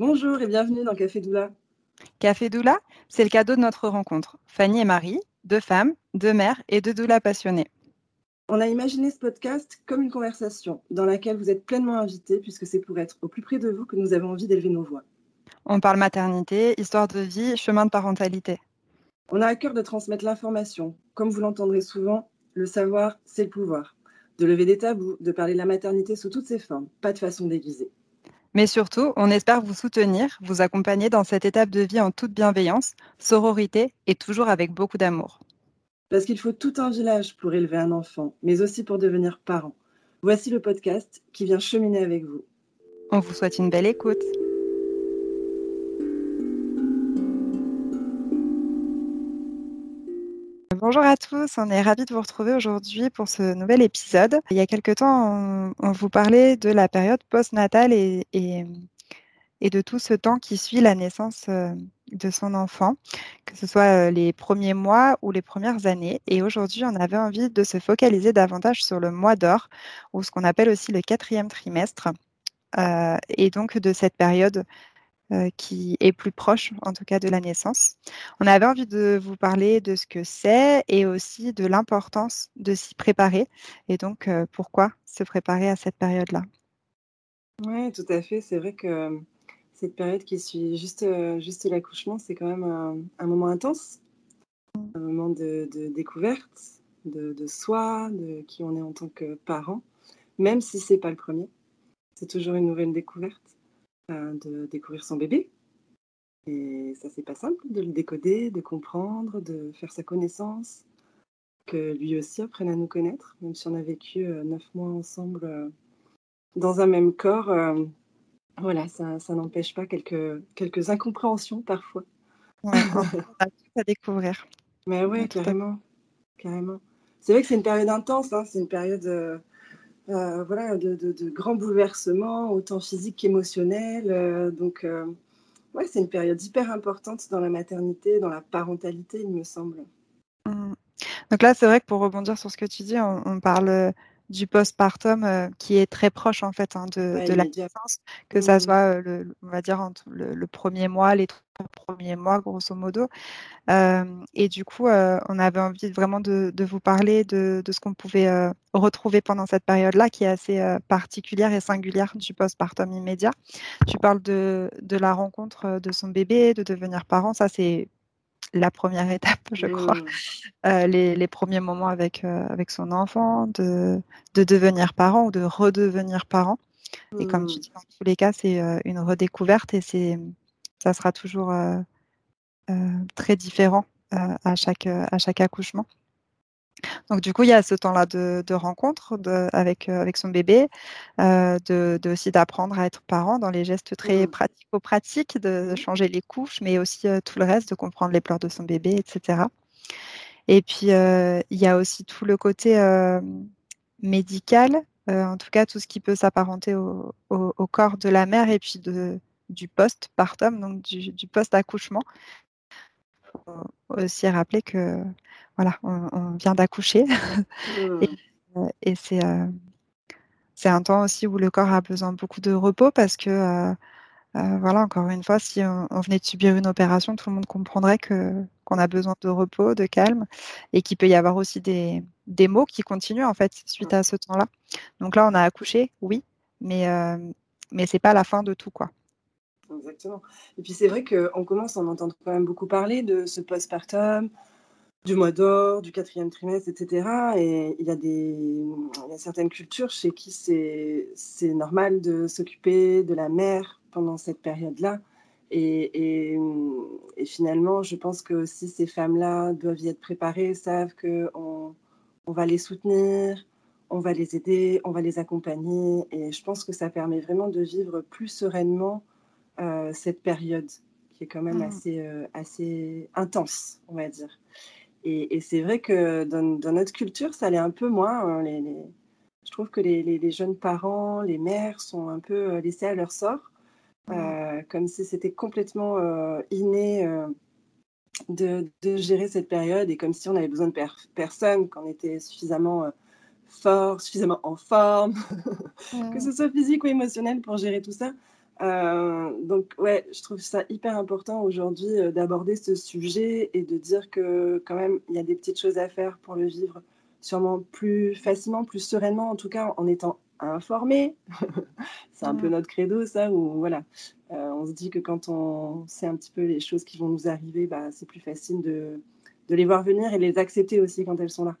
Bonjour et bienvenue dans Café Doula. Café Doula, c'est le cadeau de notre rencontre. Fanny et Marie, deux femmes, deux mères et deux doulas passionnées. On a imaginé ce podcast comme une conversation dans laquelle vous êtes pleinement invités puisque c'est pour être au plus près de vous que nous avons envie d'élever nos voix. On parle maternité, histoire de vie, chemin de parentalité. On a à cœur de transmettre l'information. Comme vous l'entendrez souvent, le savoir, c'est le pouvoir. De lever des tabous, de parler de la maternité sous toutes ses formes, pas de façon déguisée. Mais surtout, on espère vous soutenir, vous accompagner dans cette étape de vie en toute bienveillance, sororité et toujours avec beaucoup d'amour. Parce qu'il faut tout un village pour élever un enfant, mais aussi pour devenir parent. Voici le podcast qui vient cheminer avec vous. On vous souhaite une belle écoute. Bonjour à tous, on est ravis de vous retrouver aujourd'hui pour ce nouvel épisode. Il y a quelque temps, on, vous parlait de la période postnatale et, et, de tout ce temps qui suit la naissance euh, de son enfant, que ce soit euh, les premiers mois ou les premières années. Et aujourd'hui, on avait envie de se focaliser davantage sur le mois d'or, ou ce qu'on appelle aussi le quatrième trimestre, euh, et donc de cette période qui est plus proche, en tout cas, de la naissance. On avait envie de vous parler de ce que c'est et aussi de l'importance de s'y préparer et donc euh, pourquoi se préparer à cette période-là. Oui, tout à fait. C'est vrai que euh, cette période qui suit juste, juste l'accouchement, c'est quand même un, moment intense, un moment de, découverte de, de, soi, de qui on est en tant que parent, même si c'est pas le premier. C'est toujours une nouvelle découverte de découvrir son bébé. Et ça, c'est pas simple de le décoder, de comprendre, de faire sa connaissance, que lui aussi apprenne à nous connaître, même si on a vécu euh, neuf mois ensemble euh, dans un même corps. Euh, voilà, ça, ça n'empêche pas quelques, quelques incompréhensions parfois. à découvrir. Mais ouais, carrément. carrément. C'est vrai que c'est une période intense, hein, c'est une période euh, voilà, de, grands bouleversements, autant physiques qu'émotionnels. Euh, donc, euh, ouais, c'est une période hyper importante dans la maternité, dans la parentalité, il me semble. Mmh. Donc là, c'est vrai que pour rebondir sur ce que tu dis, on parle du postpartum euh, qui est très proche en fait hein, de, de la naissance, que ça mmh. soit euh, le, on va dire entre le, premier mois, les trois premiers mois grosso modo. Euh, et du coup, on avait envie vraiment de, de vous parler de, de ce qu'on pouvait retrouver pendant cette période-là, qui est assez particulière et singulière du postpartum immédiat. Tu parles de, de la rencontre de son bébé, de devenir parent, ça c'est la première étape, je crois. Mmh. Euh, les, premiers moments avec, euh, avec son enfant, de, de, devenir parent ou de redevenir parent. Et comme tu mmh. dis, dans tous les cas, c'est euh, une redécouverte et c'est, ça sera toujours très différent à, chaque, à chaque accouchement. Donc du coup, il y a ce temps-là de, rencontre avec, euh, avec son bébé, euh, de, aussi d'apprendre à être parent dans les gestes très mmh. pratico-pratiques, de changer les couches, mais aussi euh, tout le reste, de comprendre les pleurs de son bébé, etc. Et puis, il y a aussi tout le côté médical, en tout cas tout ce qui peut s'apparenter au, corps de la mère et puis de, du post-partum, donc du, du post-accouchement. Aussi rappeler que voilà, on, vient d'accoucher. Mmh. Euh, et, c'est, euh, c'est un temps aussi où le corps a besoin beaucoup de repos parce que, euh, voilà, encore une fois, si on, venait de subir une opération, tout le monde comprendrait que, qu'on a besoin de repos, de calme, et qu'il peut y avoir aussi des, des maux qui continuent en fait suite à ce temps-là. Donc là, on a accouché, oui, mais, mais c'est pas la fin de tout, quoi. Exactement. Et puis c'est vrai qu'on commence à en entendre quand même beaucoup parler de ce postpartum, du mois d'or, du quatrième trimestre, etc. Et il y a, des, certaines cultures chez qui c'est normal de s'occuper de la mère pendant cette période-là. Et, finalement, je pense que si ces femmes-là doivent y être préparées, savent qu'on on va les soutenir, on va les aider, on va les accompagner. Et je pense que ça permet vraiment de vivre plus sereinement euh, cette période qui est quand même mmh. assez, euh, assez intense, on va dire. Et, c'est vrai que dans, notre culture, ça l'est un peu moins. Hein, les, je trouve que les, les, jeunes parents, les mères sont un peu euh, laissés à leur sort, mmh. euh, comme si c'était complètement inné de, de, gérer cette période et comme si on avait besoin de personne, qu'on était suffisamment fort, suffisamment en forme, que ce soit physique ou émotionnel pour gérer tout ça. Euh, donc, ouais, je trouve ça hyper important aujourd'hui euh, d'aborder ce sujet et de dire que quand même, il y a des petites choses à faire pour le vivre sûrement plus facilement, plus sereinement, en tout cas en étant informé. c'est un peu notre credo, ça, où voilà, euh, on se dit que quand on sait un petit peu les choses qui vont nous arriver, bah, c'est plus facile de, de, les voir venir et les accepter aussi quand elles sont là.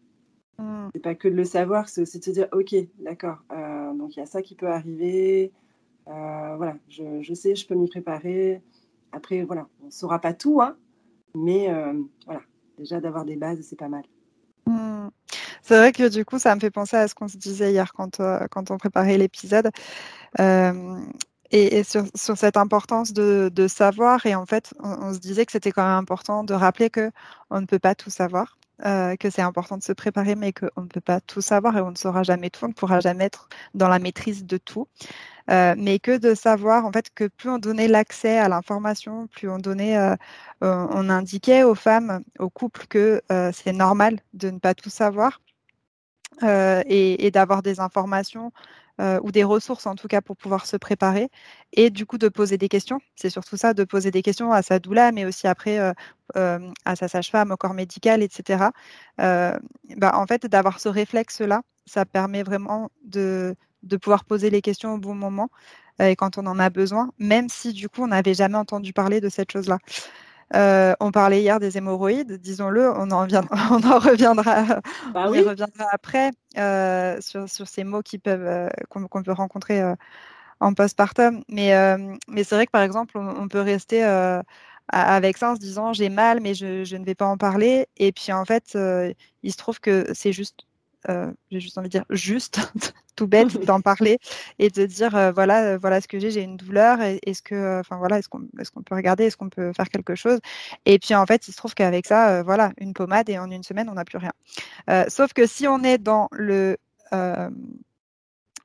Mm. C'est pas que de le savoir, c'est aussi de se dire, ok, d'accord, donc il y a ça qui peut arriver. Euh, voilà, je, sais, je peux m'y préparer. Après, voilà, on ne saura pas tout, hein, mais euh, voilà, déjà d'avoir des bases, c'est pas mal. Hmm. C'est vrai que du coup, ça me fait penser à ce qu'on se disait hier quand, euh, quand on préparait l'épisode. et, sur, cette importance de, savoir, et en fait, on, se disait que c'était quand même important de rappeler que on ne peut pas tout savoir. Que c'est important de se préparer, mais qu'on ne peut pas tout savoir et on ne saura jamais tout, on ne pourra jamais être dans la maîtrise de tout. Euh, mais que de savoir en fait que plus on donnait l'accès à l'information, plus on donnait, euh, on indiquait aux femmes, aux couples que euh, c'est normal de ne pas tout savoir et, d'avoir des informations ou des ressources en tout cas pour pouvoir se préparer et du coup de poser des questions. C'est surtout ça, de poser des questions à sa doula, mais aussi après à sa sage-femme, au corps médical, etc. Bah, en fait, d'avoir ce réflexe-là, ça permet vraiment de, de pouvoir poser les questions au bon moment euh, et quand on en a besoin, même si du coup on n'avait jamais entendu parler de cette chose-là. Euh, on parlait hier des hémorroïdes, disons-le, on, en on en reviendra, bah on y reviendra après euh, sur, ces mots qui peuvent qu'on peut rencontrer en postpartum. Mais, mais c'est vrai que par exemple, on, peut rester avec ça en se disant j'ai mal, mais je, je, ne vais pas en parler. Et puis en fait, il se trouve que c'est juste euh, j'ai juste envie de dire juste, tout bête d'en parler et de dire euh, voilà euh, voilà ce que j'ai, j'ai une douleur, est-ce que enfin voilà est-ce qu'on est-ce qu'on peut regarder, est-ce qu'on peut faire quelque chose? Et puis en fait il se trouve qu'avec ça voilà une pommade et en une semaine on n'a plus rien. sauf que si on est dans le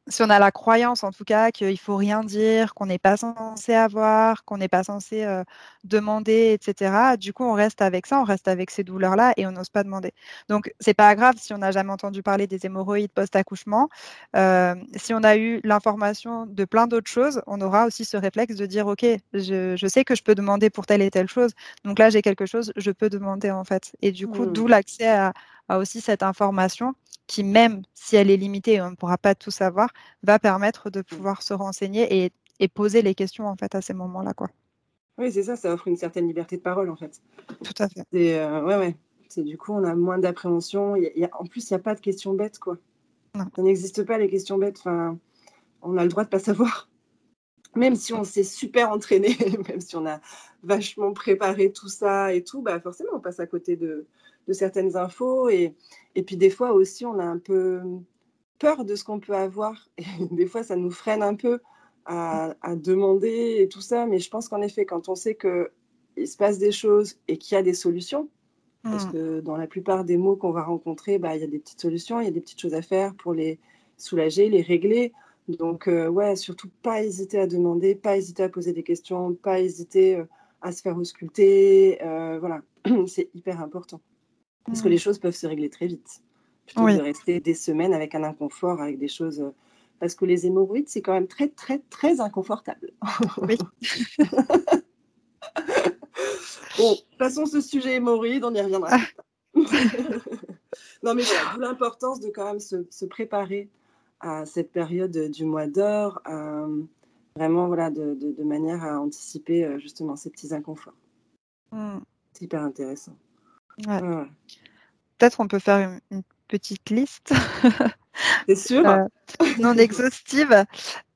si on a la croyance, en tout cas, qu'il faut rien dire, qu'on n'est pas censé avoir, qu'on n'est pas censé euh, demander, etc. Du coup, on reste avec ça, on reste avec ces douleurs-là et on n'ose pas demander. Donc, c'est pas grave si on n'a jamais entendu parler des hémorroïdes post-accouchement. Euh, si on a eu l'information de plein d'autres choses, on aura aussi ce réflexe de dire, ok, je, je, sais que je peux demander pour telle et telle chose. Donc là, j'ai quelque chose, je peux demander en fait. Et du coup, mmh. d'où l'accès à, à aussi cette information qui, même si elle est limitée on ne pourra pas tout savoir, va permettre de pouvoir se renseigner et, poser les questions en fait à ces moments-là. Quoi. Oui, c'est ça, ça offre une certaine liberté de parole en fait. Tout à fait. Euh, ouais, ouais. C'est, du coup, on a moins d'appréhension. Y en plus, il n'y a pas de questions bêtes. Quoi. Non. Ça n'existe pas les questions bêtes. Enfin, on a le droit de ne pas savoir. Même si on s'est super entraîné, même si on a vachement préparé tout ça et tout, bah forcément, on passe à côté de, de certaines infos. Et, et puis des fois aussi, on a un peu peur de ce qu'on peut avoir. Et des fois, ça nous freine un peu à, demander et tout ça. Mais je pense qu'en effet, quand on sait qu'il se passe des choses et qu'il y a des solutions, parce mmh. que dans la plupart des mots qu'on va rencontrer, bah, il y a des petites solutions, il y a des petites choses à faire pour les soulager, les régler. Donc, euh, ouais, surtout pas hésiter à demander, pas hésiter à poser des questions, pas hésiter euh, à se faire ausculter. Euh, voilà, c'est hyper important. Parce que les choses peuvent se régler très vite. Plutôt que de rester des semaines avec un inconfort, avec des choses. Parce que les hémorroïdes, c'est quand même très, très, très inconfortable. Oui. bon, passons ce sujet hémorroïde, on y reviendra. Ah. non, mais voilà, l'importance de quand même se, préparer à cette période du mois d'or, vraiment voilà, de, de, manière à anticiper euh, justement ces petits inconforts. Mm. C'est hyper intéressant. Peut-être on peut faire une, petite liste. C'est sûr. Euh, non exhaustive.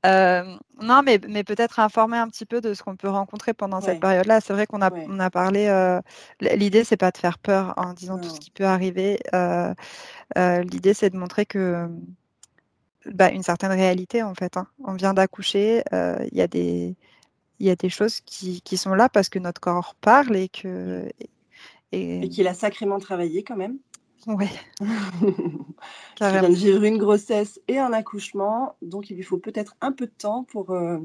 Euh, non, mais, mais peut-être informer un petit peu de ce qu'on peut rencontrer pendant cette période-là. C'est vrai qu'on a, on a parlé. Euh, L'idée, c'est pas de faire peur en disant tout ce qui peut arriver. L'idée, c'est de montrer que bah, une certaine réalité, en fait. Hein. On vient d'accoucher. Il y a des il y a des choses qui, qui, sont là parce que notre corps parle et que et, qu'il a sacrément travaillé quand même. Oui. il vient de vivre une grossesse et un accouchement, donc il lui faut peut-être un peu de temps pour, euh,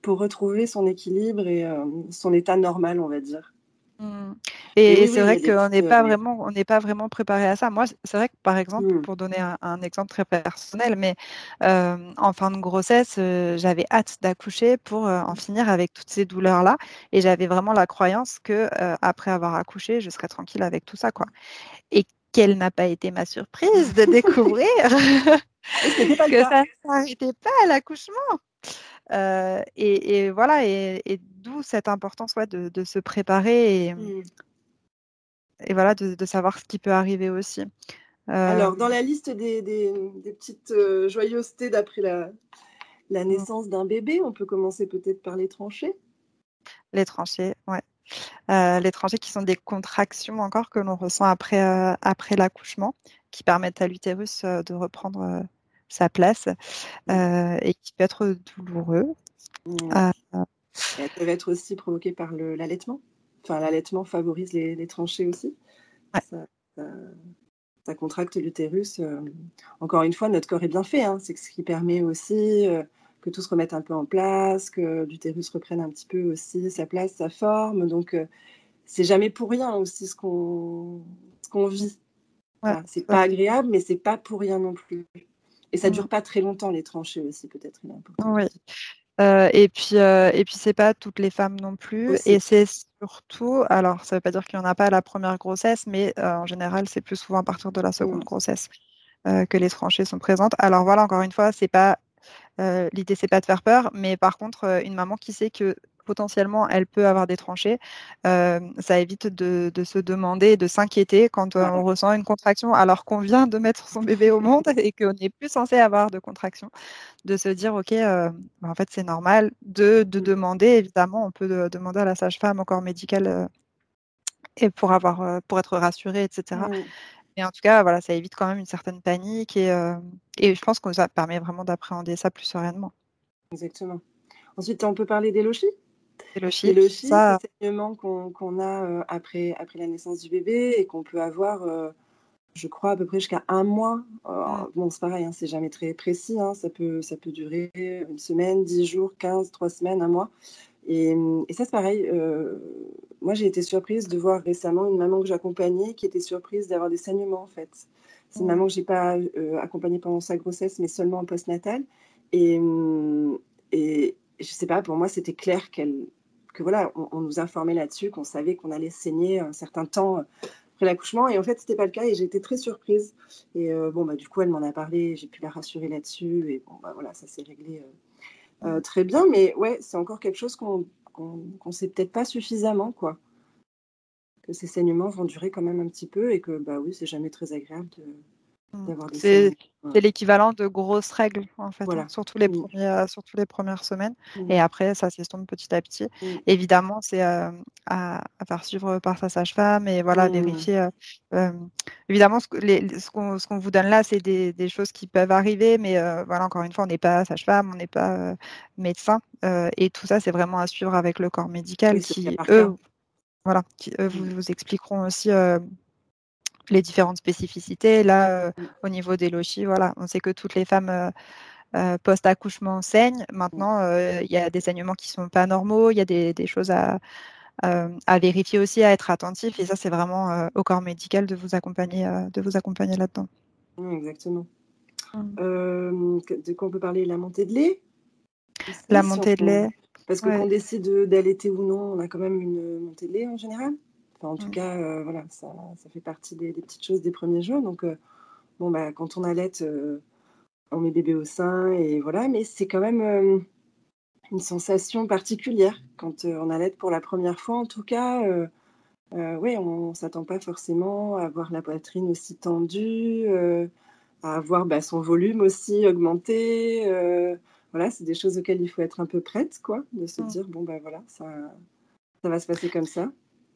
pour retrouver son équilibre et euh, son état normal, on va dire. Mmh. Et, c'est vrai qu'on n'est pas vraiment, on n'est pas vraiment préparé à ça. Moi, c'est vrai que par exemple, mmh. pour donner un, exemple très personnel, mais en fin de grossesse, j'avais hâte d'accoucher pour en finir avec toutes ces douleurs là, et j'avais vraiment la croyance que après avoir accouché, je serais tranquille avec tout ça, quoi. Et quelle n'a pas été ma surprise de découvrir que ça n'arrêtait pas à l'accouchement. et, voilà, et, d'où cette importance de, se préparer et, mmh. voilà, de, savoir ce qui peut arriver aussi. Alors, dans la liste des, petites joyeusetés d'après la, la, mmh. naissance d'un bébé, on peut commencer peut-être par les tranchées. Les tranchées, ouais. les tranchées qui sont des contractions encore que l'on ressent après, après l'accouchement, qui permettent à l'utérus de reprendre sa place mmh. et qui peut être douloureux. Elles peuvent être aussi provoquées par l'allaitement. Enfin, l'allaitement favorise les, tranchées aussi. Ça, contracte l'utérus. Euh, encore une fois, notre corps est bien fait. Hein. C'est ce qui permet aussi euh, que tout se remette un peu en place, que l'utérus reprenne un petit peu aussi sa place, sa forme. Donc, euh, c'est jamais pour rien aussi ce qu'on vit. c'est pas agréable, mais c'est pas pour rien non plus. Et ça dure pas très longtemps les tranchées aussi, peut-être. Oui. Euh, et puis, euh, et puis c'est pas toutes les femmes non plus. Et c'est surtout, alors ça veut pas dire qu'il n'y en a pas à la première grossesse, mais euh, en général, c'est plus souvent à partir de la seconde grossesse que les tranchées sont présentes. Alors voilà, encore une fois, c'est pas l'idée, c'est pas de faire peur, mais par contre, une maman qui sait que potentiellement elle peut avoir des tranchées, euh, ça évite de, se demander, de s'inquiéter quand euh, on ressent une contraction alors qu'on vient de mettre son bébé au monde et qu'on n'est plus censé avoir de contraction, de se dire ok, euh, bah, en fait c'est normal, de, mmh. demander évidemment, on peut demander à la sage-femme au corps médical et pour avoir pour être rassuré, etc. Mmh. Mais en tout cas, voilà, ça évite quand même une certaine panique et, et je pense que ça permet vraiment d'appréhender ça plus sereinement. Exactement. Ensuite, on peut parler des lochis le c'est ça... saignement qu'on a euh, après, après la naissance du bébé et qu'on peut avoir, euh, je crois, à peu près jusqu'à un mois. Euh, mm. Bon, c'est pareil, hein, c'est jamais très précis. Hein, ça, peut, ça peut durer une semaine, dix jours, quinze, trois semaines, un mois. Et, et ça, c'est pareil. moi, j'ai été surprise de voir récemment une maman que j'accompagnais qui était surprise d'avoir des saignements, en fait. C'est une mm. maman que j'ai pas accompagnée pendant sa grossesse, mais seulement en postnatal. Et, et, je sais pas, pour moi, c'était clair qu'elle, que voilà, on, nous informait là-dessus, qu'on savait qu'on allait saigner un certain temps euh, après l'accouchement. Et en fait, c'était pas le cas et j'ai été très surprise. Et euh, bon, bah, du coup, elle m'en a parlé, j'ai pu la rassurer là-dessus. Et bon, bah, voilà, ça s'est réglé euh, très bien. Mais ouais, c'est encore quelque chose qu'on ne sait peut-être pas suffisamment, quoi. Que ces saignements vont durer quand même un petit peu et que, bah oui, c'est jamais très agréable de, Mmh. C'est l'équivalent de grosses règles, en fait, hein, surtout, les mmh. premiers, surtout les premières semaines. Mmh. Et après, ça s'estompe petit à petit. Évidemment, c'est à, faire suivre par sa sage-femme et voilà, vérifier. évidemment, ce, qu'on vous donne là, c'est des, choses qui peuvent arriver, mais voilà, encore une fois, on n'est pas sage-femme, on n'est pas médecin. et tout ça, c'est vraiment à suivre avec le corps médical qui, eux, voilà, qui, eux, vous, vous, expliqueront aussi les différentes spécificités. Là, euh, au niveau des lochis, voilà, on sait que toutes les femmes euh, euh, post-accouchement saignent. Maintenant, il y a des saignements qui sont pas normaux, il y a des, choses à, à, vérifier aussi, à être attentif. Et ça, c'est vraiment au corps médical de vous accompagner, de vous accompagner là-dedans. exactement. Mmh. de quoi on peut parler? La montée de lait? La montée de lait. Parce que qu'on décide d'allaiter ou non, on a quand même une montée de lait en général en tout mmh. cas, euh, voilà, ça, fait partie des, petites choses des premiers jours. Donc, euh, bon, bah, quand on allait, euh, on met bébé au sein et voilà. Mais c'est quand même une sensation particulière quand on allait pour la première fois. En tout cas, oui, on ne s'attend pas forcément à avoir la poitrine aussi tendue, à avoir bah, son volume aussi augmenté. voilà, c'est des choses auxquelles il faut être un peu prête, quoi, de se mmh. dire bon ben voilà, ça, ça va se passer comme ça.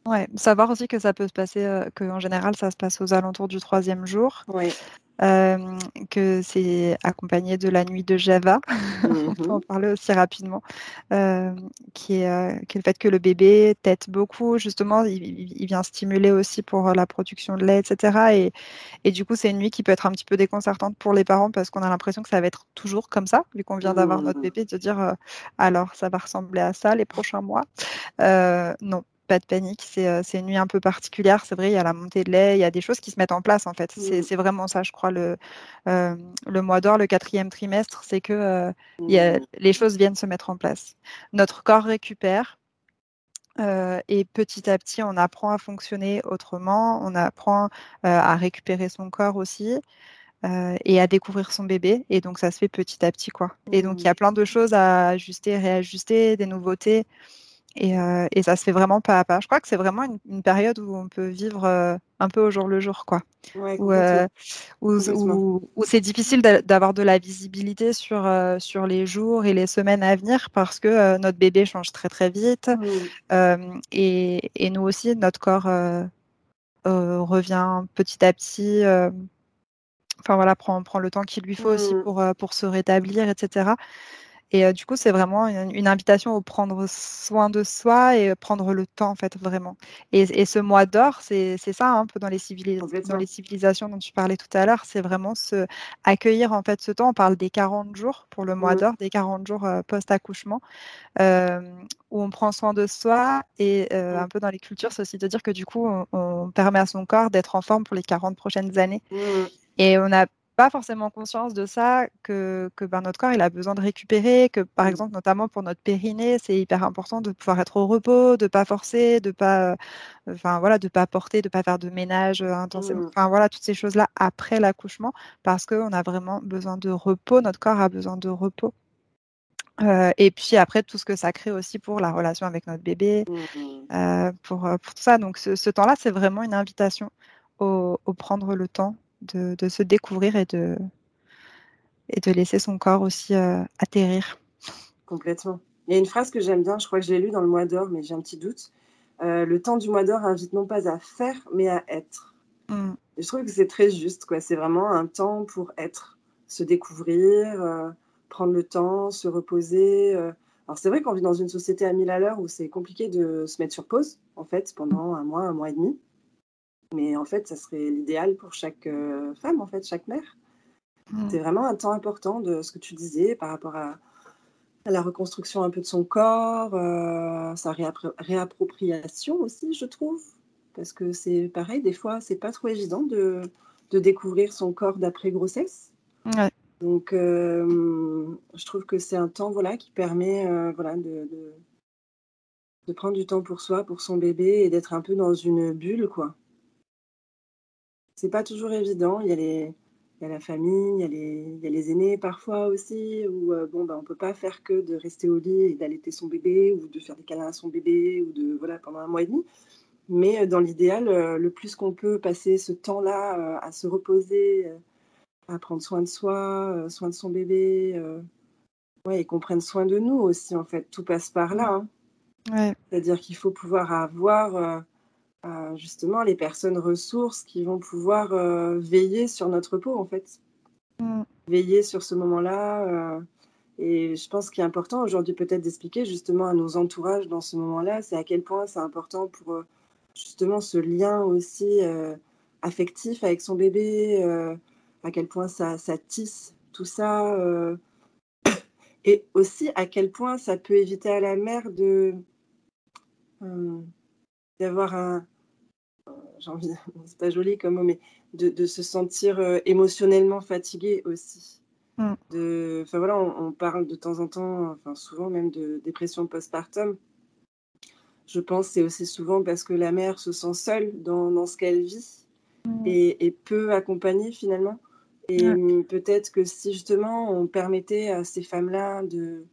Ouais, savoir aussi que ça peut se passer, euh, qu'en général, ça se passe aux alentours du troisième jour. Oui. Euh, que c'est accompagné de la nuit de Java, on peut en mmh parler aussi rapidement, euh, qui, est, qui, est, le fait que le bébé tète beaucoup, justement, il, vient stimuler aussi pour la production de lait, etc. Et, et du coup, c'est une nuit qui peut être un petit peu déconcertante pour les parents parce qu'on a l'impression que ça va être toujours comme ça, vu qu'on vient d'avoir notre mmh. bébé, de dire alors ça va ressembler à ça les prochains mois? non, pas de panique. C'est une nuit un peu particulière. C'est vrai, il y a la montée de lait, il y a des choses qui se mettent en place en fait. C'est mmh. vraiment ça, je crois, le, le mois d'or, le quatrième trimestre, c'est que mmh. les choses viennent se mettre en place. Notre corps récupère. et petit à petit, on apprend à fonctionner autrement, on apprend à récupérer son corps aussi. et à découvrir son bébé. Et donc, ça se fait petit à petit, quoi. Et donc, il y a mmh. plein de choses à ajuster, réajuster, des nouveautés. Euh, et, ça se fait vraiment pas à pas. Je crois que c'est vraiment une, période où on peut vivre euh, un peu au jour le jour, quoi. Euh, où, c'est difficile d'avoir de la visibilité sur, sur les jours et les semaines à venir parce que notre bébé change très très vite. Mmh. Et, et, nous aussi, notre corps revient petit à petit. Enfin voilà, prend, prend le temps qu'il lui faut aussi mmh. pour, pour se rétablir, etc. Et euh, du coup, c'est vraiment une, invitation à prendre soin de soi et prendre le temps, en fait, vraiment. Et, ce mois d'or, c'est ça, hein, un peu dans les, dans les civilisations dont tu parlais tout à l'heure, c'est vraiment se accueillir, en fait, ce temps. On parle des 40 jours pour le mois mmh. d'or, des 40 jours euh, post-accouchement, euh, où on prend soin de soi. Et mmh. un peu dans les cultures, c'est aussi de dire que du coup, on, permet à son corps d'être en forme pour les 40 prochaines années. Mmh. Et on a pas forcément conscience de ça, que, que ben, notre corps il a besoin de récupérer, que par mmh. exemple notamment pour notre périnée, c'est hyper important de pouvoir être au repos, de pas forcer, de pas, euh, voilà, de pas porter, de pas faire de ménage euh, intensément, mmh. enfin voilà toutes ces choses là après l'accouchement, parce qu'on a vraiment besoin de repos, notre corps a besoin de repos. Euh, et puis après tout ce que ça crée aussi pour la relation avec notre bébé, mmh. pour, pour tout ça. Donc ce, temps-là, c'est vraiment une invitation au, au prendre le temps de, se découvrir et de, et de laisser son corps aussi euh, atterrir. Complètement. Il y a une phrase que j'aime bien, je crois que je l'ai lue dans le mois d'or, mais j'ai un petit doute. Euh, le temps du mois d'or invite non pas à faire, mais à être. Mm. je trouve que c'est très juste, quoi. C'est vraiment un temps pour être, se découvrir, euh, prendre le temps, se reposer. Alors c'est vrai qu'on vit dans une société à mille à l'heure où c'est compliqué de se mettre sur pause, en fait, pendant un mois, un mois et demi. Mais en fait, ça serait l'idéal pour chaque euh, femme, en fait, chaque mère. Mmh. C'est vraiment un temps important de ce que tu disais par rapport à, la reconstruction un peu de son corps, euh, sa réappropriation aussi, je trouve. Parce que c'est pareil, des fois, c'est pas trop évident de, de découvrir son corps d'après grossesse. Donc, euh, je trouve que c'est un temps voilà, qui permet voilà, de, de, de, prendre du temps pour soi, pour son bébé et d'être un peu dans une bulle, quoi c'est pas toujours évident. Il y a les, il y a la famille, il y a les, il y a les aînés parfois aussi, où euh, bon, ben, on peut pas faire que de rester au lit et d'allaiter son bébé, ou de faire des câlins à son bébé, ou de voilà pendant un mois et demi. Mais euh, dans l'idéal, euh, le plus qu'on peut passer ce temps-là à se reposer, à prendre soin de soi, soin de son bébé, ouais, et qu'on prenne soin de nous aussi, en fait. Tout passe par là. Hein. Ouais. C'est-à-dire qu'il faut pouvoir avoir justement les personnes ressources qui vont pouvoir euh, veiller sur notre peau en fait. Mm. Veiller sur ce moment-là. Euh, et je pense qu'il est important aujourd'hui peut-être d'expliquer justement à nos entourages dans ce moment-là, c'est à quel point c'est important pour euh, justement ce lien aussi affectif avec son bébé, à quel point ça, ça tisse tout ça. et aussi à quel point ça peut éviter à la mère de d'avoir un, j'ai envie, c'est pas joli comme mot, mais de, se sentir euh, émotionnellement fatigué aussi. Mm. De, enfin voilà, on, parle de temps en temps, enfin souvent même de dépression postpartum. Je pense c'est aussi souvent parce que la mère se sent seule dans, dans ce qu'elle vit mm. et, et, peu accompagnée finalement. Et peut-être que si justement on permettait à ces femmes-là de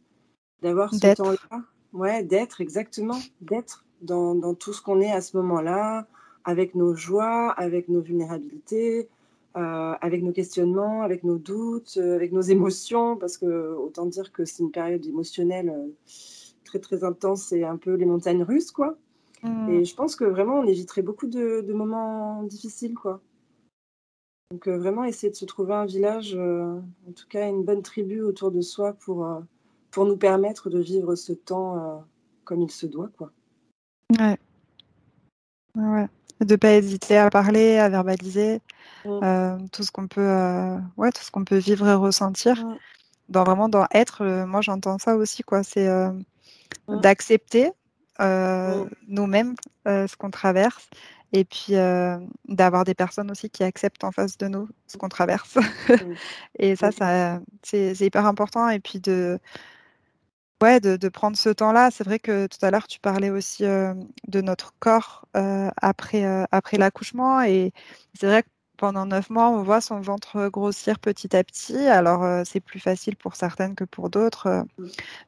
d'avoir ce temps-là, ouais, d'être exactement, d'être dans, dans, tout ce qu'on est à ce moment-là, avec nos joies, avec nos vulnérabilités, euh, avec nos questionnements, avec nos doutes, euh, avec nos émotions, parce que autant dire que c'est une période émotionnelle euh, très très intense et un peu les montagnes russes, quoi. Mmh. Et je pense que vraiment on éviterait beaucoup de, moments difficiles, quoi. Donc vraiment essayer de se trouver un village, en tout cas une bonne tribu autour de soi pour, pour nous permettre de vivre ce temps comme il se doit, quoi. Ouais. Ouais de pas hésiter à parler, à verbaliser mmh. euh, tout ce qu'on peut, euh, ouais, tout ce qu'on peut vivre et ressentir. Mmh. Dans vraiment dans être, euh, moi j'entends ça aussi quoi. C'est mmh. d'accepter nous-mêmes ce qu'on traverse et puis d'avoir des personnes aussi qui acceptent en face de nous ce qu'on traverse. Et ça, ça c'est hyper important. Et puis de, ouais, de, prendre ce temps-là. C'est vrai que tout à l'heure, tu parlais aussi de notre corps après, après l'accouchement. Et c'est vrai que pendant neuf mois, on voit son ventre grossir petit à petit. Alors, c'est plus facile pour certaines que pour d'autres.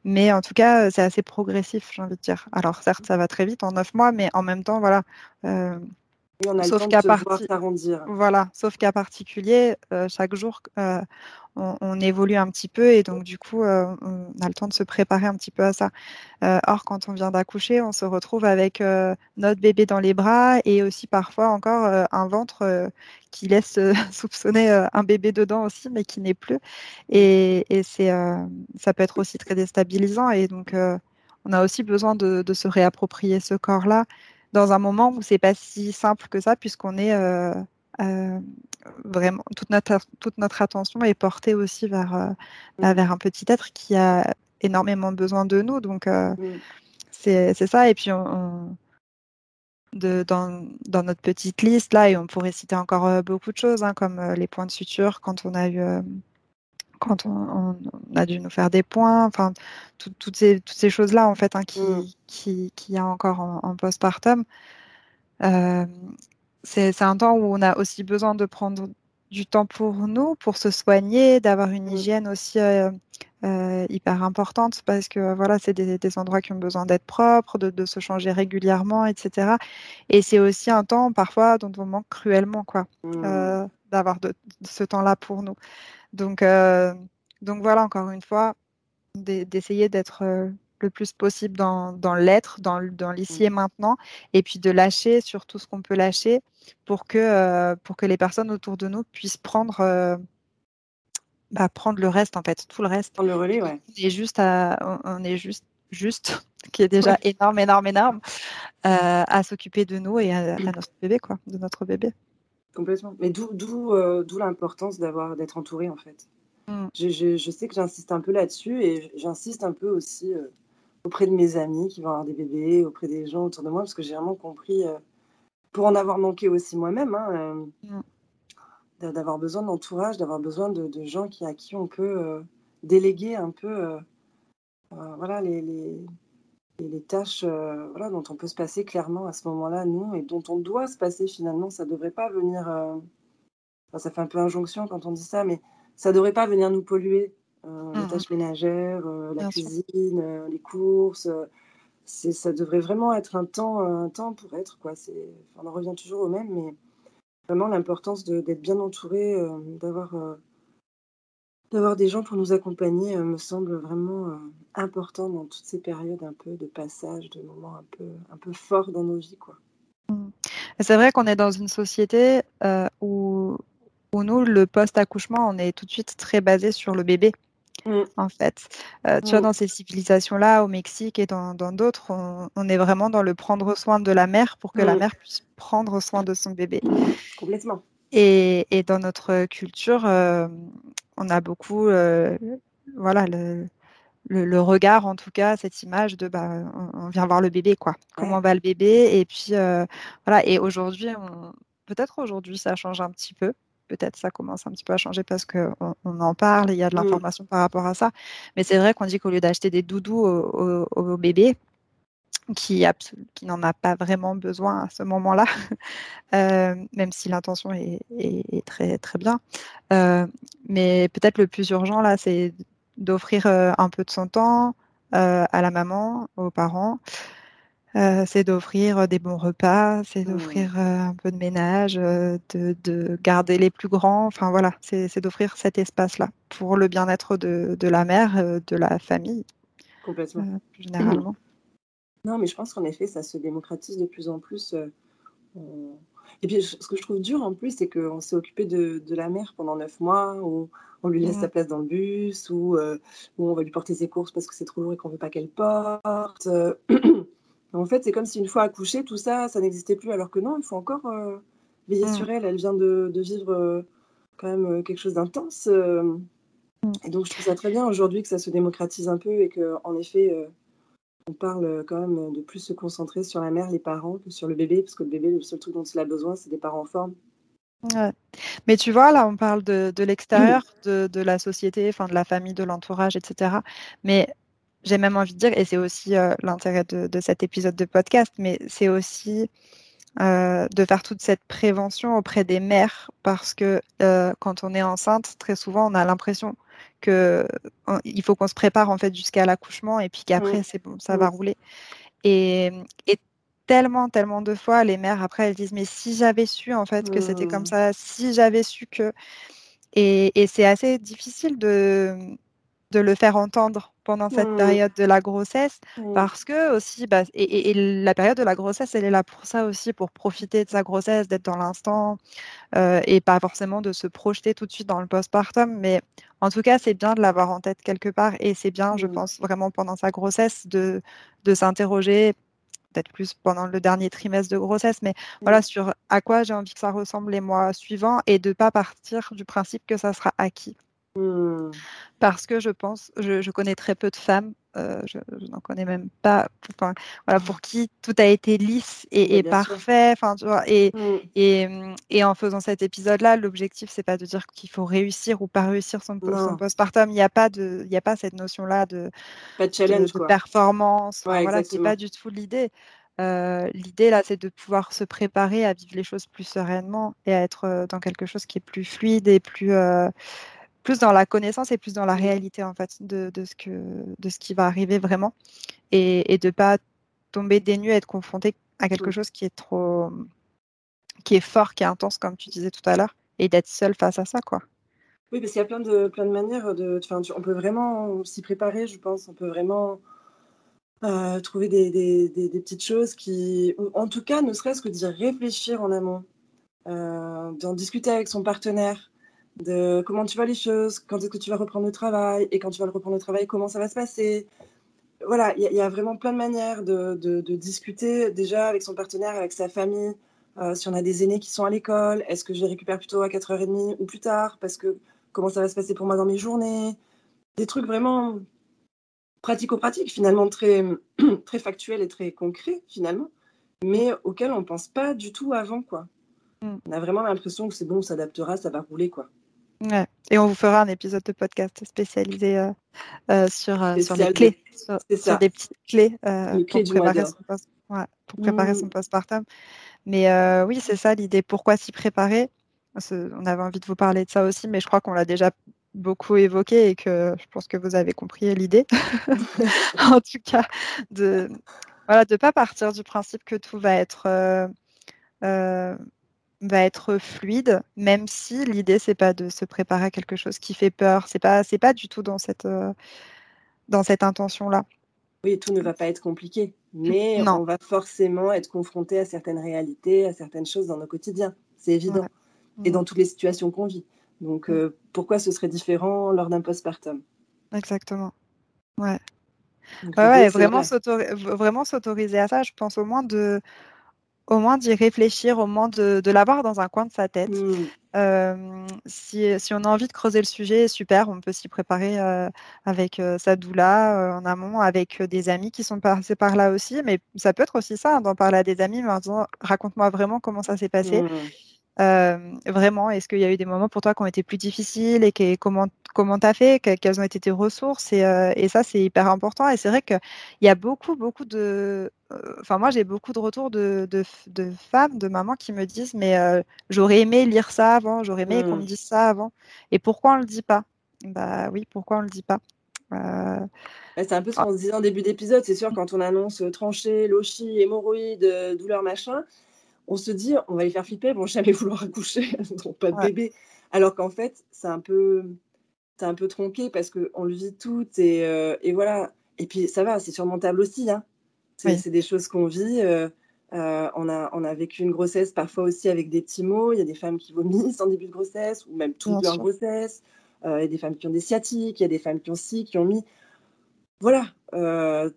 Mais en tout cas, c'est assez progressif, j'ai envie de dire. Alors, certes, ça va très vite en neuf mois, mais en même temps, voilà. Sauf qu'à Voilà, sauf qu'à particulier, chaque jour, on, évolue un petit peu et donc du coup, euh, on a le temps de se préparer un petit peu à ça. Euh, or, quand on vient d'accoucher, on se retrouve avec euh, notre bébé dans les bras et aussi parfois encore un ventre qui laisse soupçonner un bébé dedans aussi, mais qui n'est plus. Et, c'est, ça peut être aussi très déstabilisant et donc on a aussi besoin de, de se réapproprier ce corps-là dans un moment où c'est pas si simple que ça puisqu'on est euh, vraiment toute notre, toute notre attention est portée aussi vers, euh, bah, vers un petit être qui a énormément besoin de nous. Donc, euh, c'est ça. Et puis, on, de, dans, dans, notre petite liste, là, et on pourrait citer encore beaucoup de choses, hein, comme les points de suture quand on a eu. Quand on, a dû nous faire des points, enfin, toutes ces, toutes ces choses-là, en fait, hein, qui, mm. qui, qui, y a encore en, en postpartum c'est un temps où on a aussi besoin de prendre du temps pour nous, pour se soigner, d'avoir une mmh. hygiène aussi euh, euh, hyper importante parce que voilà, c'est des, endroits qui ont besoin d'être propres, de, se changer régulièrement, etc. Et c'est aussi un temps parfois dont on manque cruellement, quoi, euh, d'avoir ce temps-là pour nous. Donc, donc voilà, encore une fois, d'essayer d'être le plus possible dans, dans l'être, dans, dans l'ici et mmh. maintenant, et puis de lâcher sur tout ce qu'on peut lâcher pour que, euh, pour que les personnes autour de nous puissent prendre, euh, bah, prendre le reste, en fait, tout le reste. Prendre le relais, ouais. On est juste, à, on est juste, juste qui est déjà énorme, énorme, énorme, euh, à s'occuper de nous et à, notre bébé, quoi, de notre bébé. Complètement. Mais d'où, d'où l'importance d'avoir, d'être entouré, en fait. Mmh. Je, je, je, sais que j'insiste un peu là-dessus et j'insiste un peu aussi auprès de mes amis qui vont avoir des bébés, auprès des gens autour de moi, parce que j'ai vraiment compris, euh, pour en avoir manqué aussi moi-même, hein, euh, mm. d'avoir besoin d'entourage, d'avoir besoin de, gens qui, à qui on peut euh, déléguer un peu voilà, les, les, les tâches voilà, dont on peut se passer clairement à ce moment-là, nous, et dont on doit se passer finalement. Ça ne devrait pas venir. ça fait un peu injonction quand on dit ça, mais ça ne devrait pas venir nous polluer euh, les mmh tâches ménagères, euh, la cuisine, euh, les courses. c'est, ça devrait vraiment être un temps, un temps pour être. Quoi. C'est, on en revient toujours au même, mais vraiment l'importance d'être bien entouré, d'avoir, d'avoir des gens pour nous accompagner me semble vraiment important dans toutes ces périodes un peu de passage, de moments un peu, un peu forts dans nos vies. Quoi. Mmh. C'est vrai qu'on est dans une société où, où nous, le post-accouchement, on est tout de suite très basé sur le bébé. Mmh. en fait. Euh, tu vois, mmh. dans ces civilisations-là, au Mexique et dans d'autres, on, est vraiment dans le prendre soin de la mère pour que la mère puisse prendre soin de son bébé. Complètement. Et, et dans notre culture, euh, on a beaucoup, euh, voilà, le, le, regard, en tout cas, cette image de, bah, on, vient voir le bébé, quoi. Comment va le bébé? Et puis, voilà. Et aujourd'hui, peut-être aujourd'hui, ça change un petit peu peut-être ça commence un petit peu à changer parce qu'on on en parle, il y a de mmh. l'information par rapport à ça. Mais c'est vrai qu'on dit qu'au lieu d'acheter des doudous au, bébé, qui, qui n'en a pas vraiment besoin à ce moment-là, euh, même si l'intention est, très, très bien. Euh, mais peut-être le plus urgent, là, c'est d'offrir euh, un peu de son temps à la maman, aux parents, c'est d'offrir des bons repas, c'est mmh. d'offrir un peu de ménage, de, garder les plus grands. Enfin voilà, c'est d'offrir cet espace-là pour le bien-être de, la mère, de la famille. Complètement. généralement. Non, mais je pense qu'en effet, ça se démocratise de plus en plus. Et puis, ce que je trouve dur en plus, c'est qu'on s'est occupé de, la mère pendant neuf mois, où on lui laisse sa place dans le bus, ou où on va lui porter ses courses parce que c'est trop lourd et qu'on ne veut pas qu'elle porte. En fait, c'est comme si une fois accouchée, tout ça, ça n'existait plus, alors que non, il faut encore euh, veiller mmh. sur elle. Elle vient de, vivre euh, quand même euh, quelque chose d'intense. Mmh. Et donc, je trouve ça très bien aujourd'hui que ça se démocratise un peu et que, en effet, on parle quand même de plus se concentrer sur la mère, les parents, que sur le bébé, parce que le bébé, le seul truc dont il a besoin, c'est des parents en forme. Ouais. Mais tu vois, là, on parle de, de l'extérieur, de, de, la société, enfin de la famille, de l'entourage, etc. Mais j'ai même envie de dire, et c'est aussi euh, l'intérêt de, de, cet épisode de podcast, mais c'est aussi euh, de faire toute cette prévention auprès des mères, parce que euh, quand on est enceinte, très souvent, on a l'impression que il faut qu'on se prépare en fait jusqu'à l'accouchement et puis qu'après c'est bon, ça va rouler. Et, et, tellement, tellement de fois, les mères après elles disent mais si j'avais su en fait que c'était comme ça, si j'avais su que et, et c'est assez difficile de de le faire entendre pendant cette mmh. période de la grossesse mmh. parce que aussi bah, et, et, la période de la grossesse elle est là pour ça aussi pour profiter de sa grossesse d'être dans l'instant euh, et pas forcément de se projeter tout de suite dans le postpartum mais en tout cas c'est bien de l'avoir en tête quelque part et c'est bien mmh. je pense vraiment pendant sa grossesse de de s'interroger peut-être plus pendant le dernier trimestre de grossesse mais voilà sur à quoi j'ai envie que ça ressemble les mois suivants et de pas partir du principe que ça sera acquis Mmh. Parce que je pense, je, je, connais très peu de femmes, euh, je, je n'en connais même pas, enfin, voilà, pour qui tout a été lisse et, et parfait. Enfin, tu vois, et, mmh. et, et, en faisant cet épisode-là, l'objectif, c'est pas de dire qu'il faut réussir ou pas réussir son, son postpartum. Il n'y a pas de, il n'y a pas cette notion-là de, pas de, challenge, de, de performance. Ouais, voilà, c'est pas du tout l'idée. Euh, l'idée là, c'est de pouvoir se préparer à vivre les choses plus sereinement et à être euh, dans quelque chose qui est plus fluide et plus euh, plus dans la connaissance et plus dans la réalité en fait de, de ce, que, de ce qui va arriver vraiment et, et de pas tomber des nues, être confronté à quelque chose qui est trop qui est fort, qui est intense comme tu disais tout à l'heure et d'être seul face à ça quoi. Oui, parce qu'il y a plein de, plein de manières de. Enfin, on peut vraiment s'y préparer, je pense. On peut vraiment euh, trouver des, des, des, petites choses qui. En tout cas, ne serait-ce que d'y réfléchir en amont, euh, d'en discuter avec son partenaire, de comment tu vois les choses, quand est-ce que tu vas reprendre le travail, et quand tu vas le reprendre le travail, comment ça va se passer. Voilà, il y, a vraiment plein de manières de, de, discuter déjà avec son partenaire, avec sa famille. Euh, si on a des aînés qui sont à l'école, est-ce que je les récupère plutôt à 4h30 ou plus tard Parce que comment ça va se passer pour moi dans mes journées Des trucs vraiment pratico-pratiques, finalement très, très factuels et très concrets, finalement, mais auxquels on ne pense pas du tout avant, quoi. Mm. On a vraiment l'impression que c'est bon, on s'adaptera, ça va rouler, quoi. Ouais. Et on vous fera un épisode de podcast spécialisé euh, euh, sur, euh, sur les clés, sur, sur, des petites clés, pour, préparer son post, ouais, pour préparer son postpartum. Mais oui, c'est ça l'idée. Pourquoi s'y préparer? On avait envie de vous parler de ça aussi, mais je crois qu'on l'a déjà beaucoup évoqué et que je pense que vous avez compris l'idée. en tout cas, de voilà, de pas partir du principe que tout va être va être fluide, même si l'idée c'est pas de se préparer à quelque chose qui fait peur. C'est pas c'est pas du tout dans cette euh, dans cette intention là. Oui, tout ne va pas être compliqué, mais on va forcément être confronté à certaines réalités, à certaines choses dans nos quotidiens. C'est évident. Et dans toutes les situations qu'on vit. Donc euh, pourquoi ce serait différent lors d'un postpartum? Exactement. Ouais. ouais, vraiment s'autoriser à ça. Je pense au moins de au moins d'y réfléchir, au moins de, de l'avoir dans un coin de sa tête. Mmh. Euh, si, si, on a envie de creuser le sujet, super, on peut s'y préparer euh, avec euh, sa doula euh, en amont, avec des amis qui sont passés par là aussi. Mais ça peut être aussi ça, hein, d'en parler à des amis, mais en disant raconte-moi vraiment comment ça s'est passé. Mmh. Euh, vraiment, est-ce qu'il y a eu des moments pour toi qui ont été plus difficiles et que, comment comment t'as fait, quelles ont été tes ressources et, euh, et ça c'est hyper important. Et c'est vrai qu'il y a beaucoup beaucoup de, euh, enfin moi j'ai beaucoup de retours de, de, de, femmes, de mamans qui me disent mais euh, j'aurais aimé lire ça avant, j'aurais aimé qu'on me mmh. dise ça avant. Et pourquoi on le dit pas? Bah oui, pourquoi on le dit pas? C'est un peu ce qu'on se disait en début d'épisode, c'est sûr, quand on annonce tranché, lochi, hémorroïdes, douleur, machin, on se dit, on va les faire flipper, ils vont jamais vouloir accoucher, donc pas de bébé. Alors qu'en fait, c'est un peu, c'est un peu tronqué parce qu'on le vit tout et, euh, et, voilà. Et puis ça va, c'est surmontable aussi. Hein. C'est des choses qu'on vit. Euh, euh, on, a, on a vécu une grossesse parfois aussi avec des petits mots. Il y a des femmes qui vomissent en début de grossesse ou même toute leur grossesse. il y a des femmes qui ont des sciatiques, il y a des femmes qui ont ci, qui ont mis. Voilà,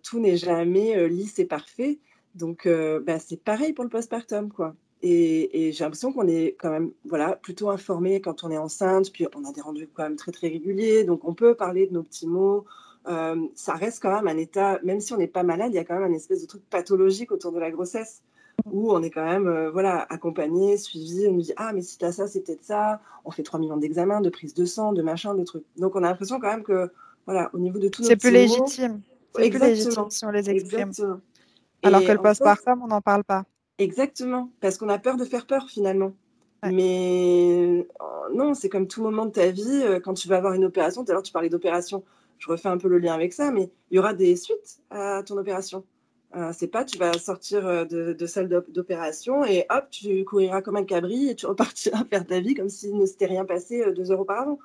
tout n'est jamais lisse et parfait. Donc, bah, c'est pareil pour le postpartum, quoi. Et, et j'ai l'impression qu'on est quand même voilà, plutôt informé quand on est enceinte, puis on a des rendus quand même très très réguliers, donc on peut parler de nos petits mots, ça reste quand même un état, même si on n'est pas malade, il y a quand même un espèce de truc pathologique autour de la grossesse où on est quand même voilà, accompagné, suivi. On nous dit Ah, mais si tu as ça, c'est peut-être ça. On fait 3 millions d'examens, de prise de sang, de machin, de trucs. Donc, on a l'impression quand même que, voilà, au niveau de tout C'est plus légitime. C'est plus légitime si on les exprime. Alors que le postpartum, on n'en parle pas. Exactement, parce qu'on a peur de faire peur finalement. Mais euh, non, c'est comme tout moment de ta vie, euh, quand tu vas avoir une opération, tout à l'heure tu parlais d'opération, je refais un peu le lien avec ça, mais il y aura des suites à ton opération. Euh, c'est pas tu vas sortir de, de salle d'opération et hop, tu couriras comme un cabri et tu repartiras faire ta vie comme s'il ne s'était rien passé deux heures auparavant.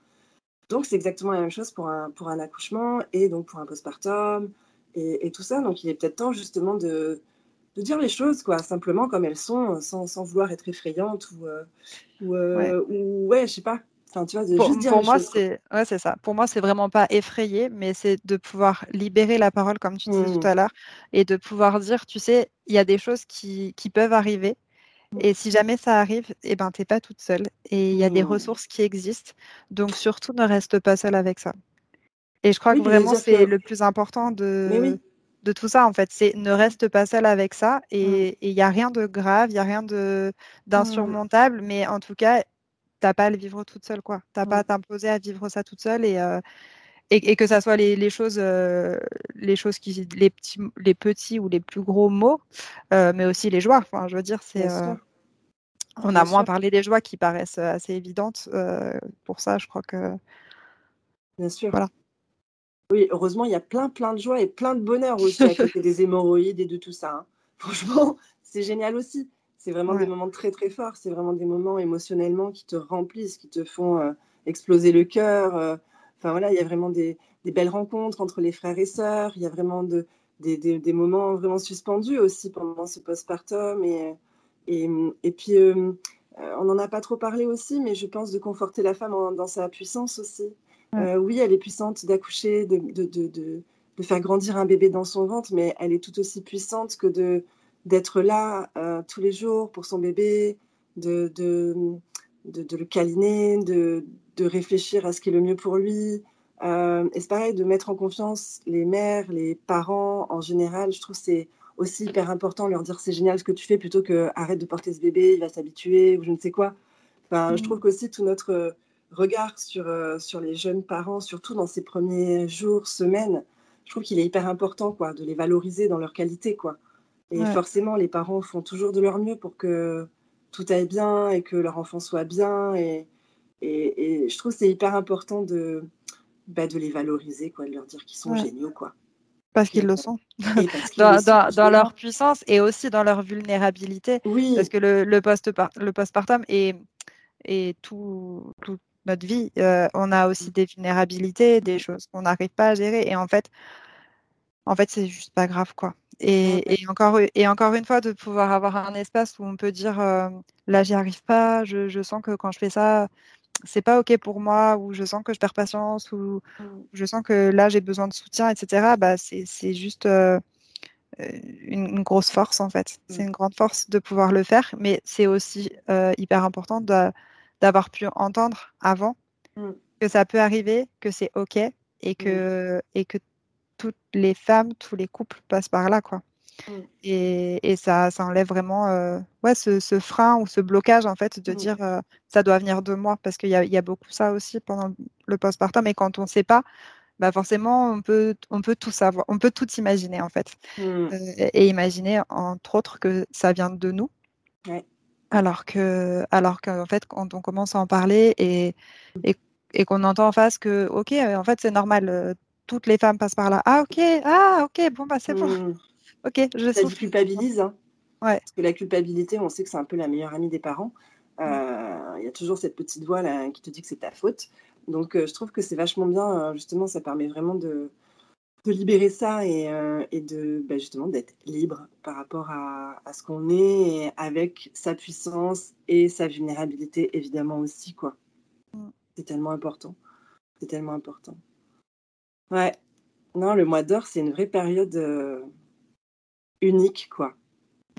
Donc c'est exactement la même chose pour un, pour un accouchement et donc pour un postpartum et, et tout ça. Donc il est peut-être temps justement de, de dire les choses, quoi, simplement comme elles sont, sans, sans vouloir être effrayante ou, euh, ou, euh, ouais. ou, ouais, je sais pas. Enfin, tu vois, de pour, juste dire pour les moi, c'est ouais, c'est ça. Pour moi, c'est vraiment pas effrayé, mais c'est de pouvoir libérer la parole, comme tu disais Mmh. tout à l'heure, et de pouvoir dire, tu sais, il y a des choses qui, qui peuvent arriver. Mmh. Et si jamais ça arrive, eh ben, t'es pas toute seule. Et il y a des Mmh. ressources qui existent. Donc, surtout, ne reste pas seule avec ça. Et je crois Oui, que vraiment, c'est le plus important de, oui. De tout ça, en fait. C'est ne reste pas seule avec ça. Mmh. Et il n'y a rien de grave, il n'y a rien de Mmh. d'insurmontable. Mais en tout cas, t'as pas à le vivre toute seule, quoi. T'as pas à Mmh. t'imposer à vivre ça toute seule. Et, euh, et, et que ça soit les, les choses, euh, les choses qui, les petits, les petits ou les plus gros mots, euh, mais aussi les joies. Enfin, je veux dire, c'est, on Bien a moins parlé des joies qui paraissent assez évidentes. pour ça, je crois que, Bien sûr. voilà. Oui, heureusement, il y a plein, plein de joie et plein de bonheur aussi à côté des hémorroïdes et de tout ça. hein. Franchement, c'est génial aussi. C'est vraiment des moments très, très forts. C'est vraiment des moments émotionnellement qui te remplissent, qui te font euh, exploser le cœur. euh. Enfin voilà, il y a vraiment des, des belles rencontres entre les frères et sœurs. Il y a vraiment de, des, des- des moments vraiment suspendus aussi pendant ce postpartum. Et, et, et puis, euh, euh, on n'en a pas trop parlé aussi, mais je pense de conforter la femme en- dans sa puissance aussi. Euh, oui, elle est puissante d'accoucher, de, de, de, de, de faire grandir un bébé dans son ventre, mais elle est tout aussi puissante que de d'être là euh, tous les jours pour son bébé, de, le câliner, de, réfléchir à ce qui est le mieux pour lui. Euh, et c'est pareil, de mettre en confiance les mères, les parents en général. Je trouve que c'est aussi hyper important de leur dire c'est génial ce que tu fais plutôt que arrête de porter ce bébé, il va s'habituer ou je ne sais quoi. Enfin, je trouve Mm. qu'aussi tout notre regard sur, euh, sur les jeunes parents, surtout dans ces premiers jours, semaines, je trouve qu'il est hyper important quoi, de les valoriser dans leur qualité. Quoi. Et Ouais. forcément, les parents font toujours de leur mieux pour que tout aille bien et que leur enfant soit bien. Et, et, et je trouve que c'est hyper important de, bah, de les valoriser, quoi, de leur dire qu'ils sont Ouais. géniaux. Quoi. Parce qu'ils le sont. parce Dans, le sont, dans, leur puissance et aussi dans leur vulnérabilité. Parce Oui, que le, le, post le postpartum et, et tout, notre vie, euh, on a aussi des vulnérabilités, des choses qu'on n'arrive pas à gérer. Et en fait, en fait, c'est juste pas grave, quoi. Et, et, encore, et encore une fois, de pouvoir avoir un espace où on peut dire euh, là, j'y arrive pas, je, je sens que quand je fais ça, c'est pas OK pour moi, ou je sens que je perds patience, ou Mm. je sens que là, j'ai besoin de soutien, etc. Bah, c'est juste euh, une, une grosse force, en fait. C'est une grande force de pouvoir le faire, mais c'est aussi euh, hyper important de- d'avoir pu entendre avant Mm. que ça peut arriver, que c'est OK, et Mm. que, et que toutes les femmes, tous les couples passent par là, quoi. Mm. Et, et ça, ça enlève vraiment euh, ouais, ce, ce frein ou ce blocage, en fait, de Mm. dire euh, ça doit venir de moi, parce qu'il y a, y a beaucoup ça aussi pendant le postpartum, et quand on ne sait pas, bah forcément, on peut, on peut tout savoir, on peut tout imaginer, en fait. Mm. Euh, et imaginer, entre autres, que ça vient de nous. Ouais. Alors que, alors qu'en fait, quand on commence à en parler et, et, et qu'on entend en face que, ok, euh, en fait, c'est normal, euh, toutes les femmes passent par là. Ah, ok, ah, ok, bon, bah, c'est bon. Mm. Ok, je Ça souffle. déculpabilise. Hein. Ouais. Parce que la culpabilité, on sait que c'est un peu la meilleure amie des parents. Mm. Euh, Il y a toujours cette petite voix là, qui te dit que c'est ta faute. Donc, euh, je trouve que c'est vachement bien. euh, justement, ça permet vraiment de, de libérer ça et, euh, et de bah, justement d'être libre par rapport à, à ce qu'on est, et avec sa puissance et sa vulnérabilité, évidemment aussi. quoi. Mm. C'est tellement important. C'est tellement important. Ouais. Non, le mois d'or, c'est une vraie période euh, unique, quoi.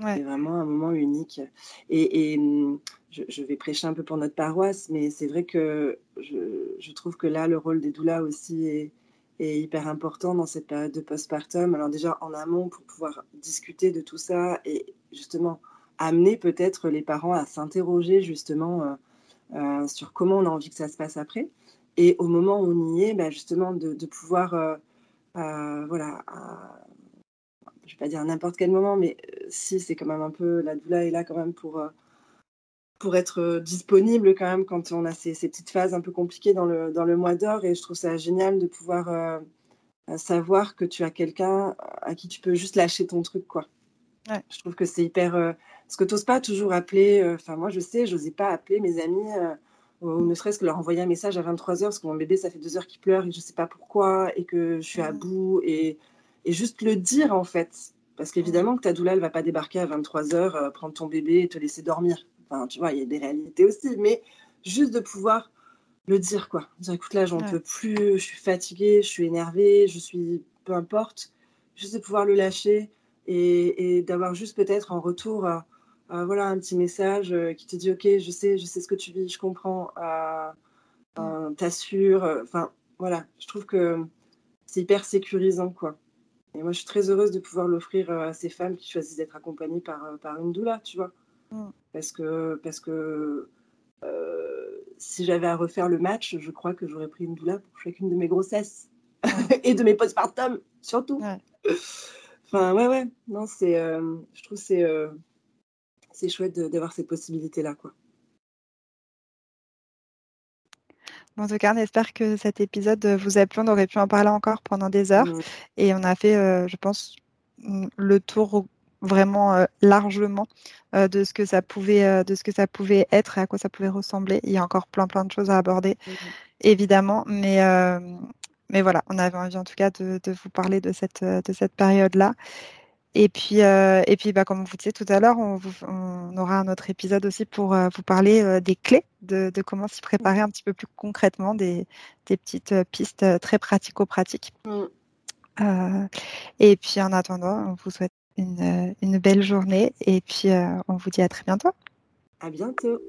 Ouais. C'est vraiment un moment unique. Et, et je, je vais prêcher un peu pour notre paroisse, mais c'est vrai que je, je trouve que là, le rôle des doulas aussi est, est hyper important dans cette période de postpartum. Alors déjà en amont pour pouvoir discuter de tout ça et justement amener peut-être les parents à s'interroger justement euh, euh, sur comment on a envie que ça se passe après. Et au moment où on y est, bah, justement de, pouvoir, euh, voilà, je vais pas dire n'importe quel moment, mais si c'est quand même un peu, la doula est là quand même pour pour être disponible quand même quand on a ces, ces, petites phases un peu compliquées dans le, dans le mois d'or. Et je trouve ça génial de pouvoir savoir que tu as quelqu'un à qui tu peux juste lâcher ton truc, quoi. Je trouve que c'est hyper. parce que tu n'oses pas toujours appeler. Enfin, moi, je sais, je n'osais pas appeler mes amis, ou ne serait-ce que leur envoyer un message à 23h, parce que mon bébé, ça fait deux heures qu'il pleure et je ne sais pas pourquoi, et que je suis à mmh. bout. Et, et, juste le dire, en fait. Parce qu'évidemment que ta doula, elle ne va pas débarquer à 23h, prendre ton bébé et te laisser dormir. Enfin, tu vois, il y a des réalités aussi. Mais juste de pouvoir le dire, quoi. Dire, écoute, là, j'en peux plus, je suis fatiguée, je suis énervée, je suis. peu importe. Juste de pouvoir le lâcher et, d'avoir juste peut-être en retour euh, euh, voilà, un petit message euh, qui te dit Ok, je sais, je sais ce que tu vis, je comprends, t'assure. Enfin, voilà, je trouve que c'est hyper sécurisant, quoi. Et moi, je suis très heureuse de pouvoir l'offrir à ces femmes qui choisissent d'être accompagnées par, par une doula, tu vois. Mm. Parce que, parce que si j'avais à refaire le match, je crois que j'aurais pris une doula pour chacune de mes grossesses et de mes postpartum, surtout. Enfin, ouais, ouais. Non, c'est, euh, je trouve c'est, euh, c'est chouette d'avoir cette possibilité-là, quoi. En tout cas, on espère que cet épisode vous a plu. On aurait pu en parler encore pendant des heures. Mmh. Et on a fait, euh, je pense, le tour vraiment largement de ce que ça pouvait de ce que ça pouvait être et à quoi ça pouvait ressembler. Il y a encore plein plein de choses à aborder, mmh évidemment, mais mais voilà, on avait envie en tout cas de, vous parler de cette, de cette période-là. Et puis, euh, et puis bah, comme vous disiez tout à l'heure, on, on, aura un autre épisode aussi pour euh, vous parler euh, des clés de, de comment s'y préparer un petit peu plus concrètement, des, des petites pistes très pratico-pratiques. Mm. et puis en attendant, on vous souhaite une, belle journée et puis on vous dit à très bientôt. À bientôt.